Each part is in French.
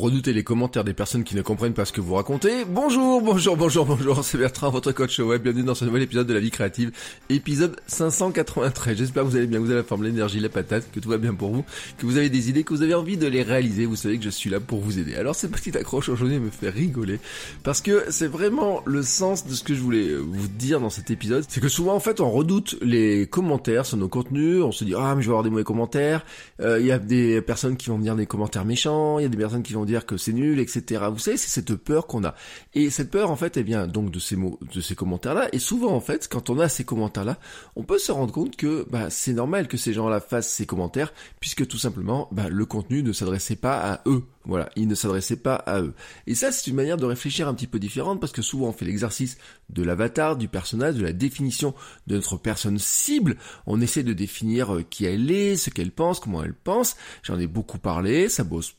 redoutez les commentaires des personnes qui ne comprennent pas ce que vous racontez. Bonjour, bonjour, bonjour, bonjour, c'est Bertrand, votre coach web. Bienvenue dans ce nouvel épisode de la vie créative, épisode 593. J'espère que vous allez bien, que vous avez la forme, l'énergie, la patate, que tout va bien pour vous, que vous avez des idées, que vous avez envie de les réaliser. Vous savez que je suis là pour vous aider. Alors cette petite accroche aujourd'hui me fait rigoler parce que c'est vraiment le sens de ce que je voulais vous dire dans cet épisode. C'est que souvent en fait on redoute les commentaires sur nos contenus. On se dit ah mais je vais avoir des mauvais commentaires. Euh, Il y a des personnes qui vont me dire des commentaires méchants. Il y a des personnes qui vont dire que c'est nul, etc. Vous savez, c'est cette peur qu'on a. Et cette peur, en fait, elle vient donc de ces mots, de ces commentaires-là. Et souvent, en fait, quand on a ces commentaires-là, on peut se rendre compte que bah, c'est normal que ces gens-là fassent ces commentaires, puisque tout simplement, bah, le contenu ne s'adressait pas à eux. Voilà, il ne s'adressait pas à eux. Et ça, c'est une manière de réfléchir un petit peu différente, parce que souvent, on fait l'exercice de l'avatar, du personnage, de la définition de notre personne cible. On essaie de définir euh, qui elle est, ce qu'elle pense, comment elle pense. J'en ai beaucoup parlé, ça pose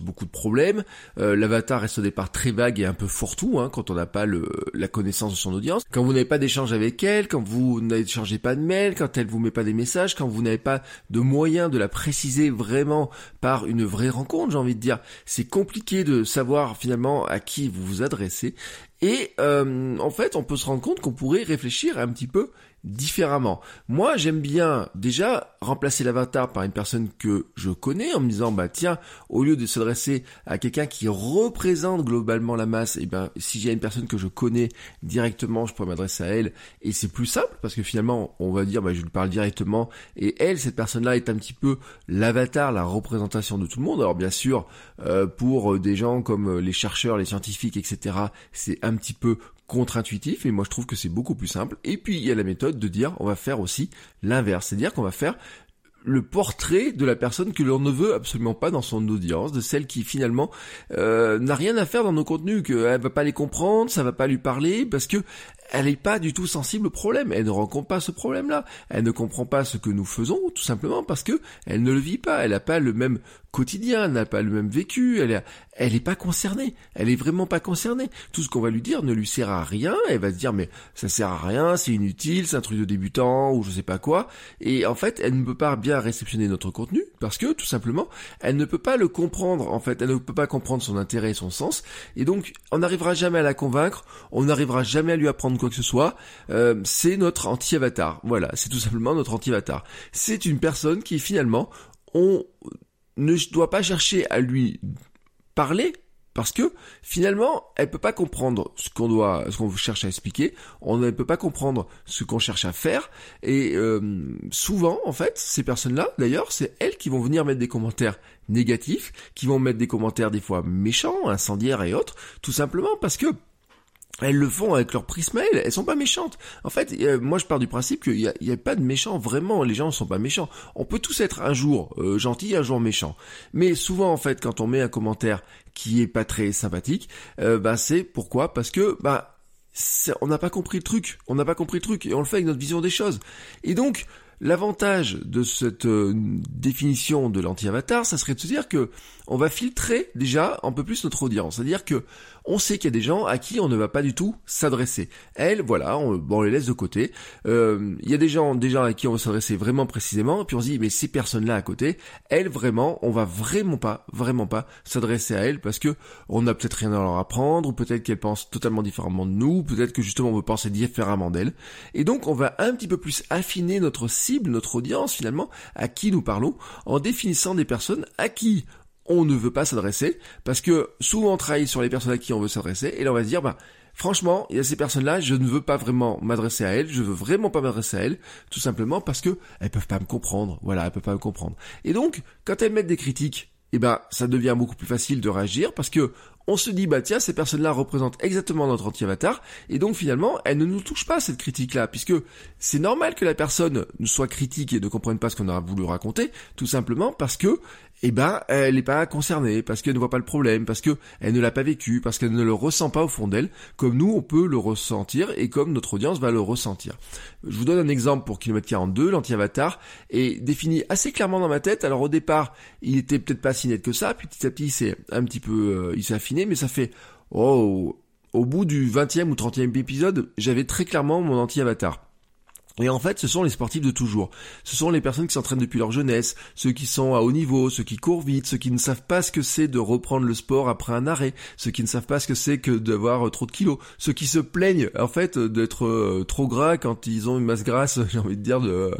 beaucoup de problèmes. Euh, L'avatar reste au départ très vague et un peu fourre-tout hein, quand on n'a pas la connaissance de son audience. Quand vous n'avez pas d'échange avec elle, quand vous n'échangez pas de mail, quand elle vous met pas des messages, quand vous n'avez pas de moyens de la préciser vraiment par une vraie rencontre, j'ai envie de dire, c'est compliqué de savoir finalement à qui vous vous adressez. Et euh, en fait, on peut se rendre compte qu'on pourrait réfléchir un petit peu différemment. Moi, j'aime bien déjà remplacer l'avatar par une personne que je connais en me disant bah tiens, au lieu de s'adresser à quelqu'un qui représente globalement la masse, et eh ben si j'ai une personne que je connais directement, je pourrais m'adresser à elle et c'est plus simple parce que finalement, on va dire bah je lui parle directement et elle cette personne-là est un petit peu l'avatar, la représentation de tout le monde. Alors bien sûr, euh, pour des gens comme les chercheurs, les scientifiques, etc., c'est un petit peu contre-intuitif et moi je trouve que c'est beaucoup plus simple. Et puis il y a la méthode de dire on va faire aussi l'inverse, c'est-à-dire qu'on va faire le portrait de la personne que l'on ne veut absolument pas dans son audience, de celle qui finalement euh, n'a rien à faire dans nos contenus, qu'elle va pas les comprendre, ça va pas lui parler, parce que elle n'est pas du tout sensible au problème. Elle ne rencontre pas ce problème-là. Elle ne comprend pas ce que nous faisons, tout simplement parce que elle ne le vit pas. Elle n'a pas le même quotidien, elle n'a pas le même vécu. Elle est, elle est pas concernée. Elle est vraiment pas concernée. Tout ce qu'on va lui dire ne lui sert à rien. Elle va se dire mais ça sert à rien, c'est inutile, c'est un truc de débutant ou je sais pas quoi. Et en fait, elle ne peut pas bien réceptionner notre contenu parce que tout simplement, elle ne peut pas le comprendre. En fait, elle ne peut pas comprendre son intérêt et son sens. Et donc, on n'arrivera jamais à la convaincre. On n'arrivera jamais à lui apprendre quoi que ce soit, euh, c'est notre anti-avatar. Voilà, c'est tout simplement notre anti-avatar. C'est une personne qui finalement, on ne doit pas chercher à lui parler, parce que finalement, elle peut pas comprendre ce qu'on doit, ce qu'on cherche à expliquer. On ne peut pas comprendre ce qu'on cherche à faire. Et euh, souvent, en fait, ces personnes-là, d'ailleurs, c'est elles qui vont venir mettre des commentaires négatifs, qui vont mettre des commentaires des fois méchants, incendiaires et autres, tout simplement parce que elles le font avec leur prisme elles, elles sont pas méchantes. En fait, euh, moi je pars du principe qu'il n'y a, a, pas de méchants, vraiment, les gens ne sont pas méchants. On peut tous être un jour euh, gentil, un jour méchant. Mais souvent en fait, quand on met un commentaire qui est pas très sympathique, euh, bah c'est pourquoi? Parce que bah on n'a pas compris le truc, on n'a pas compris le truc et on le fait avec notre vision des choses. Et donc L'avantage de cette euh, définition de l'anti-avatar, ça serait de se dire que on va filtrer déjà un peu plus notre audience. C'est-à-dire que on sait qu'il y a des gens à qui on ne va pas du tout s'adresser. Elles, voilà, on, bon, on les laisse de côté. Euh, il y a des gens déjà à qui on va s'adresser vraiment précisément, puis on se dit mais ces personnes-là à côté, elles vraiment, on va vraiment pas, vraiment pas s'adresser à elles parce que on n'a peut-être rien à leur apprendre, ou peut-être qu'elles pensent totalement différemment de nous, peut-être que justement on veut penser différemment d'elles. Et donc on va un petit peu plus affiner notre notre audience finalement, à qui nous parlons, en définissant des personnes à qui on ne veut pas s'adresser, parce que souvent on travaille sur les personnes à qui on veut s'adresser, et là on va se dire, bah, franchement, il y a ces personnes-là, je ne veux pas vraiment m'adresser à elles, je veux vraiment pas m'adresser à elles, tout simplement parce que elles peuvent pas me comprendre, voilà, elles peuvent pas me comprendre. Et donc, quand elles mettent des critiques, eh ben, ça devient beaucoup plus facile de réagir parce que on se dit bah tiens ces personnes-là représentent exactement notre anti-avatar et donc finalement elles ne nous touchent pas cette critique-là puisque c'est normal que la personne soit critique et ne comprenne pas ce qu'on a voulu raconter tout simplement parce que eh ben, elle n'est pas concernée, parce qu'elle ne voit pas le problème, parce que elle ne l'a pas vécu, parce qu'elle ne le ressent pas au fond d'elle, comme nous, on peut le ressentir, et comme notre audience va le ressentir. Je vous donne un exemple pour kilomètre 42, l'anti-avatar est défini assez clairement dans ma tête. Alors au départ, il était peut-être pas si net que ça, puis petit à petit, il s'est un petit peu, euh, il s'est affiné, mais ça fait, oh, au bout du 20e ou 30e épisode, j'avais très clairement mon anti-avatar. Et en fait, ce sont les sportifs de toujours. Ce sont les personnes qui s'entraînent depuis leur jeunesse, ceux qui sont à haut niveau, ceux qui courent vite, ceux qui ne savent pas ce que c'est de reprendre le sport après un arrêt, ceux qui ne savent pas ce que c'est que d'avoir euh, trop de kilos, ceux qui se plaignent en fait d'être euh, trop gras quand ils ont une masse grasse, j'ai envie de dire de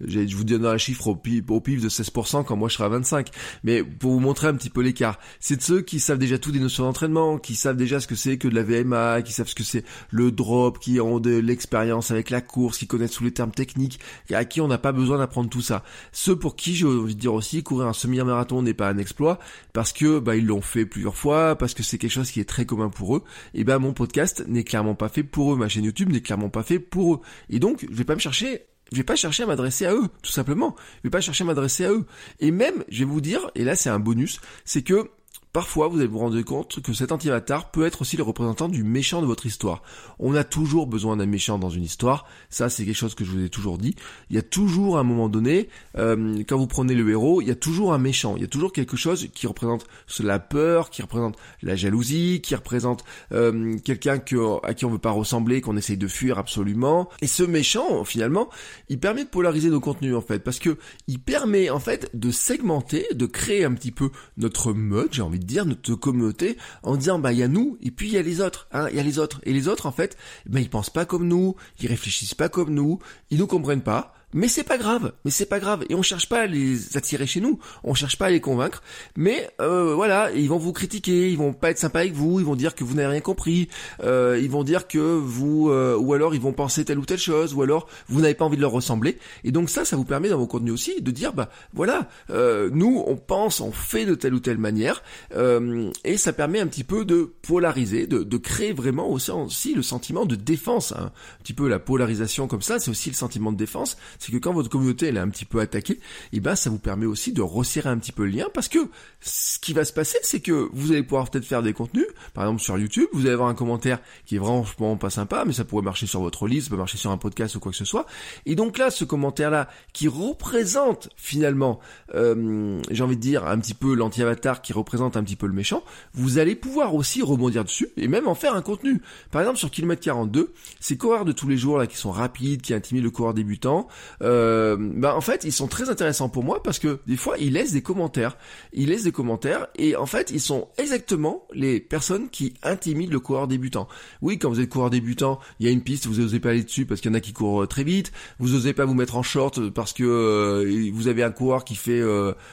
je vous donne un chiffre au pif, au pif de 16% quand moi je serai à 25. Mais pour vous montrer un petit peu l'écart, c'est de ceux qui savent déjà tout des notions d'entraînement, qui savent déjà ce que c'est que de la VMA, qui savent ce que c'est le drop, qui ont de l'expérience avec la course, qui connaissent tous les termes techniques, à qui on n'a pas besoin d'apprendre tout ça. Ceux pour qui, j'ai envie dire aussi, courir un semi-marathon n'est pas un exploit, parce que bah, ils l'ont fait plusieurs fois, parce que c'est quelque chose qui est très commun pour eux, et ben mon podcast n'est clairement pas fait pour eux, ma chaîne YouTube n'est clairement pas fait pour eux. Et donc, je vais pas me chercher je vais pas chercher à m'adresser à eux, tout simplement. Je vais pas chercher à m'adresser à eux. Et même, je vais vous dire, et là c'est un bonus, c'est que Parfois, vous allez vous rendre compte que cet anti-avatar peut être aussi le représentant du méchant de votre histoire. On a toujours besoin d'un méchant dans une histoire. Ça, c'est quelque chose que je vous ai toujours dit. Il y a toujours un moment donné, euh, quand vous prenez le héros, il y a toujours un méchant. Il y a toujours quelque chose qui représente la peur, qui représente la jalousie, qui représente euh, quelqu'un à qui on veut pas ressembler, qu'on essaye de fuir absolument. Et ce méchant, finalement, il permet de polariser nos contenus en fait, parce que il permet en fait de segmenter, de créer un petit peu notre mode, j'ai envie de dire notre communauté en disant bah il y a nous et puis il y a les autres hein il y a les autres. Et les autres en fait ben ils pensent pas comme nous ils réfléchissent pas comme nous ils nous comprennent pas mais c'est pas grave, mais c'est pas grave. Et on cherche pas à les attirer chez nous, on cherche pas à les convaincre. Mais euh, voilà, ils vont vous critiquer, ils vont pas être sympas avec vous, ils vont dire que vous n'avez rien compris, euh, ils vont dire que vous, euh, ou alors ils vont penser telle ou telle chose, ou alors vous n'avez pas envie de leur ressembler. Et donc ça, ça vous permet dans vos contenus aussi de dire, bah voilà, euh, nous on pense, on fait de telle ou telle manière, euh, et ça permet un petit peu de polariser, de, de créer vraiment aussi, aussi le sentiment de défense. Hein. Un petit peu la polarisation comme ça, c'est aussi le sentiment de défense c'est que quand votre communauté elle est un petit peu attaquée, et eh ben ça vous permet aussi de resserrer un petit peu le lien parce que ce qui va se passer, c'est que vous allez pouvoir peut-être faire des contenus, par exemple sur YouTube, vous allez avoir un commentaire qui est vraiment pas sympa, mais ça pourrait marcher sur votre liste, ça peut marcher sur un podcast ou quoi que ce soit. Et donc là, ce commentaire-là qui représente finalement, euh, j'ai envie de dire un petit peu l'anti-avatar qui représente un petit peu le méchant, vous allez pouvoir aussi rebondir dessus et même en faire un contenu. Par exemple sur kilomètre 42, ces coureurs de tous les jours là qui sont rapides, qui intimident le coureur débutant, euh, bah en fait ils sont très intéressants pour moi parce que des fois ils laissent des commentaires, ils laissent des commentaires et en fait ils sont exactement les personnes qui intimident le coureur débutant. Oui, quand vous êtes coureur débutant, il y a une piste, vous n'osez pas aller dessus parce qu'il y en a qui courent euh, très vite, vous n'osez pas vous mettre en short parce que euh, vous avez un coureur qui fait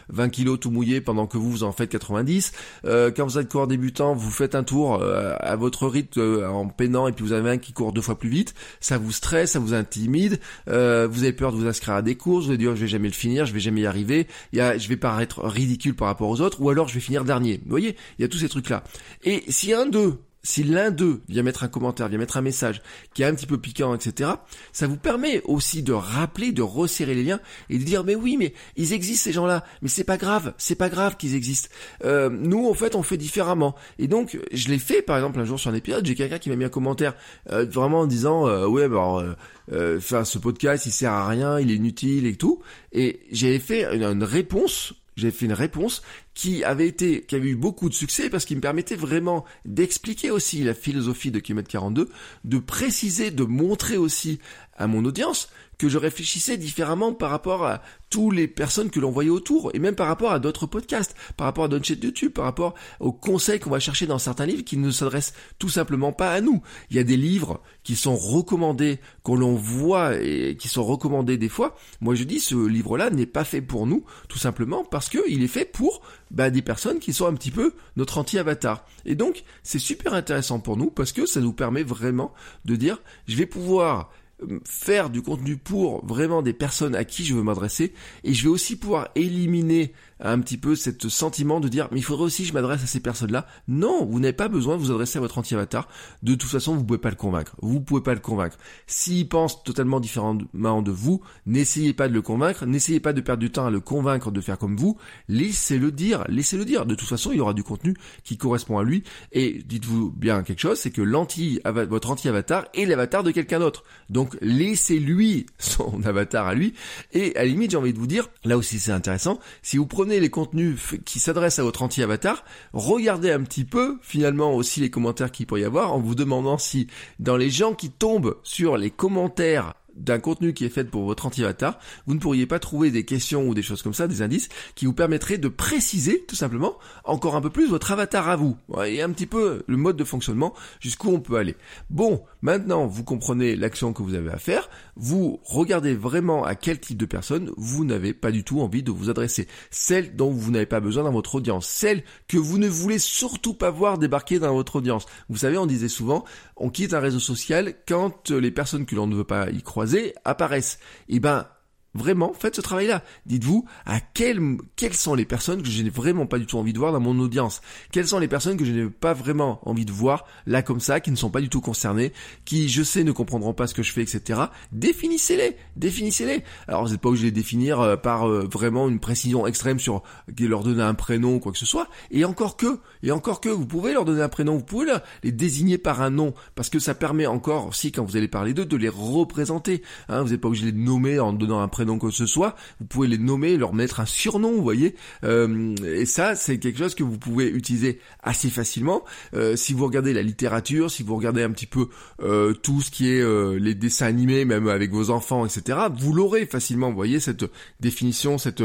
20 kilos tout mouillé pendant que vous vous en faites 90. quand vous êtes coureur débutant, vous faites un tour à votre rythme en peinant et puis vous avez un qui court deux fois plus vite, ça vous stresse, ça vous intimide, vous avez peur de vous inscrire à des courses, vous allez dire je vais jamais le finir, je vais jamais y arriver, il y a, je vais paraître ridicule par rapport aux autres, ou alors je vais finir dernier. Vous voyez, il y a tous ces trucs-là. Et si un d'eux si l'un d'eux vient mettre un commentaire, vient mettre un message qui est un petit peu piquant, etc., ça vous permet aussi de rappeler, de resserrer les liens et de dire mais oui, mais ils existent ces gens-là, mais c'est pas grave, c'est pas grave qu'ils existent. Euh, nous, en fait, on fait différemment. Et donc, je l'ai fait, par exemple, un jour sur un épisode, j'ai quelqu'un qui m'a mis un commentaire euh, vraiment en disant euh, ouais, bah, euh, enfin, ce podcast, il sert à rien, il est inutile et tout. Et j'ai fait une réponse j'ai fait une réponse qui avait été, qui avait eu beaucoup de succès parce qu'il me permettait vraiment d'expliquer aussi la philosophie de Kilomètre 42, de préciser, de montrer aussi à mon audience que je réfléchissais différemment par rapport à toutes les personnes que l'on voyait autour, et même par rapport à d'autres podcasts, par rapport à d'autres chaînes YouTube, par rapport aux conseils qu'on va chercher dans certains livres qui ne s'adressent tout simplement pas à nous. Il y a des livres qui sont recommandés, qu'on l'on voit et qui sont recommandés des fois. Moi je dis ce livre-là n'est pas fait pour nous, tout simplement parce qu'il est fait pour bah, des personnes qui sont un petit peu notre anti-avatar. Et donc c'est super intéressant pour nous parce que ça nous permet vraiment de dire je vais pouvoir euh, faire du contenu pour vraiment des personnes à qui je veux m'adresser et je vais aussi pouvoir éliminer un petit peu ce sentiment de dire mais il faudrait aussi je m'adresse à ces personnes-là. Non, vous n'avez pas besoin de vous adresser à votre anti-avatar. De toute façon, vous pouvez pas le convaincre. Vous pouvez pas le convaincre. S'il pense totalement différemment de vous, n'essayez pas de le convaincre, n'essayez pas de perdre du temps à le convaincre de faire comme vous. Laissez-le dire, laissez-le dire. De toute façon, il y aura du contenu qui correspond à lui. Et dites-vous bien quelque chose, c'est que l'anti, votre anti-avatar est l'avatar de quelqu'un d'autre. Donc laissez-lui son avatar à lui. Et à la limite, j'ai envie de vous dire, là aussi c'est intéressant, si vous prenez les contenus qui s'adressent à votre anti-avatar, regardez un petit peu finalement aussi les commentaires qu'il pourrait y avoir en vous demandant si dans les gens qui tombent sur les commentaires d'un contenu qui est fait pour votre anti-avatar, vous ne pourriez pas trouver des questions ou des choses comme ça, des indices, qui vous permettraient de préciser, tout simplement, encore un peu plus votre avatar à vous. Et un petit peu le mode de fonctionnement, jusqu'où on peut aller. Bon, maintenant, vous comprenez l'action que vous avez à faire, vous regardez vraiment à quel type de personne vous n'avez pas du tout envie de vous adresser. Celle dont vous n'avez pas besoin dans votre audience. Celle que vous ne voulez surtout pas voir débarquer dans votre audience. Vous savez, on disait souvent, on quitte un réseau social quand les personnes que l'on ne veut pas y croire apparaissent. Eh ben, Vraiment, faites ce travail-là. Dites-vous à quelles, quelles sont les personnes que je n'ai vraiment pas du tout envie de voir dans mon audience? Quelles sont les personnes que je n'ai pas vraiment envie de voir là comme ça, qui ne sont pas du tout concernées, qui je sais ne comprendront pas ce que je fais, etc. Définissez-les, définissez-les. Alors vous n'êtes pas obligé de les définir euh, par euh, vraiment une précision extrême sur leur donner un prénom ou quoi que ce soit. Et encore que, et encore que, vous pouvez leur donner un prénom, vous pouvez les désigner par un nom, parce que ça permet encore aussi quand vous allez parler d'eux de les représenter. Hein, vous n'êtes pas obligé de les nommer en donnant un prénom donc que ce soit, vous pouvez les nommer, leur mettre un surnom, vous voyez. Euh, et ça, c'est quelque chose que vous pouvez utiliser assez facilement. Euh, si vous regardez la littérature, si vous regardez un petit peu euh, tout ce qui est les dessins animés, même avec vos enfants, etc., vous l'aurez facilement. Vous voyez cette définition, cette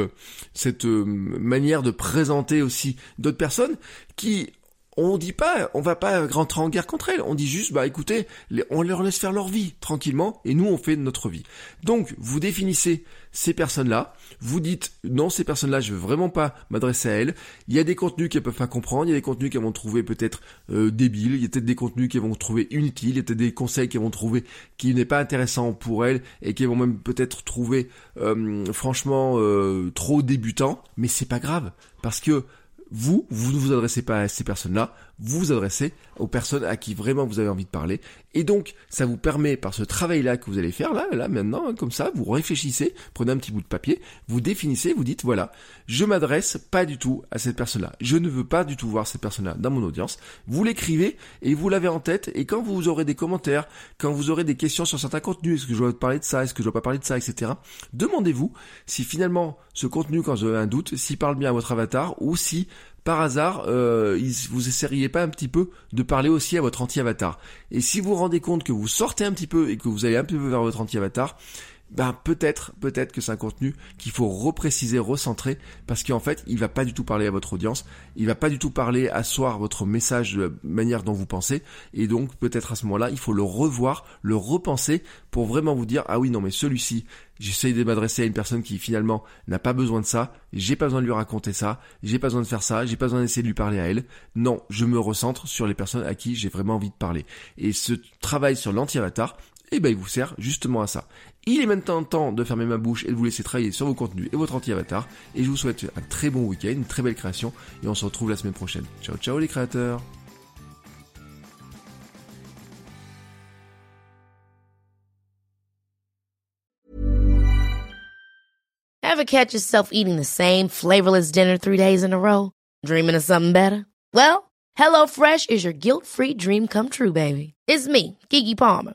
cette manière de présenter aussi d'autres personnes qui on dit pas, on va pas rentrer en guerre contre elles. On dit juste, bah écoutez, on leur laisse faire leur vie tranquillement et nous on fait notre vie. Donc vous définissez ces personnes-là, vous dites non ces personnes-là, je veux vraiment pas m'adresser à elles. Il y a des contenus qu'elles peuvent pas comprendre, il y a des contenus qu'elles vont trouver peut-être euh, débiles, il y a peut-être des contenus qu'elles vont trouver inutiles, il y a peut-être des conseils qu'elles vont trouver qui n'est pas intéressant pour elles et qu'elles vont même peut-être trouver euh, franchement euh, trop débutants. Mais c'est pas grave parce que vous, vous ne vous adressez pas à ces personnes-là, vous vous adressez aux personnes à qui vraiment vous avez envie de parler. Et donc, ça vous permet, par ce travail-là que vous allez faire, là, là, maintenant, hein, comme ça, vous réfléchissez, prenez un petit bout de papier, vous définissez, vous dites, voilà, je m'adresse pas du tout à cette personne-là. Je ne veux pas du tout voir cette personne-là dans mon audience. Vous l'écrivez et vous l'avez en tête. Et quand vous aurez des commentaires, quand vous aurez des questions sur certains contenus, est-ce que je dois parler de ça, est-ce que je dois pas parler de ça, etc. Demandez-vous si finalement ce contenu, quand vous avez un doute, s'il parle bien à votre avatar ou si par hasard, euh, vous essayeriez pas un petit peu de parler aussi à votre anti-avatar? Et si vous vous rendez compte que vous sortez un petit peu et que vous allez un peu vers votre anti-avatar, ben peut-être, peut-être que c'est un contenu qu'il faut repréciser, recentrer, parce qu'en fait, il va pas du tout parler à votre audience, il va pas du tout parler, asseoir votre message de la manière dont vous pensez, et donc peut-être à ce moment-là, il faut le revoir, le repenser, pour vraiment vous dire, ah oui, non mais celui-ci, j'essaye de m'adresser à une personne qui finalement n'a pas besoin de ça, j'ai pas besoin de lui raconter ça, j'ai pas besoin de faire ça, j'ai pas besoin d'essayer de lui parler à elle. Non, je me recentre sur les personnes à qui j'ai vraiment envie de parler. Et ce travail sur l'anti-avatar, eh ben il vous sert justement à ça. Il est maintenant temps de fermer ma bouche et de vous laisser travailler sur vos contenus et votre anti-avatar. Et je vous souhaite un très bon week-end, une très belle création, et on se retrouve la semaine prochaine. Ciao ciao les créateurs Ever catch yourself eating the same flavorless dinner three days in a row? Dreaming of something better? Well, HelloFresh is your guilt-free dream come true, baby. It's me, Kiki Palmer.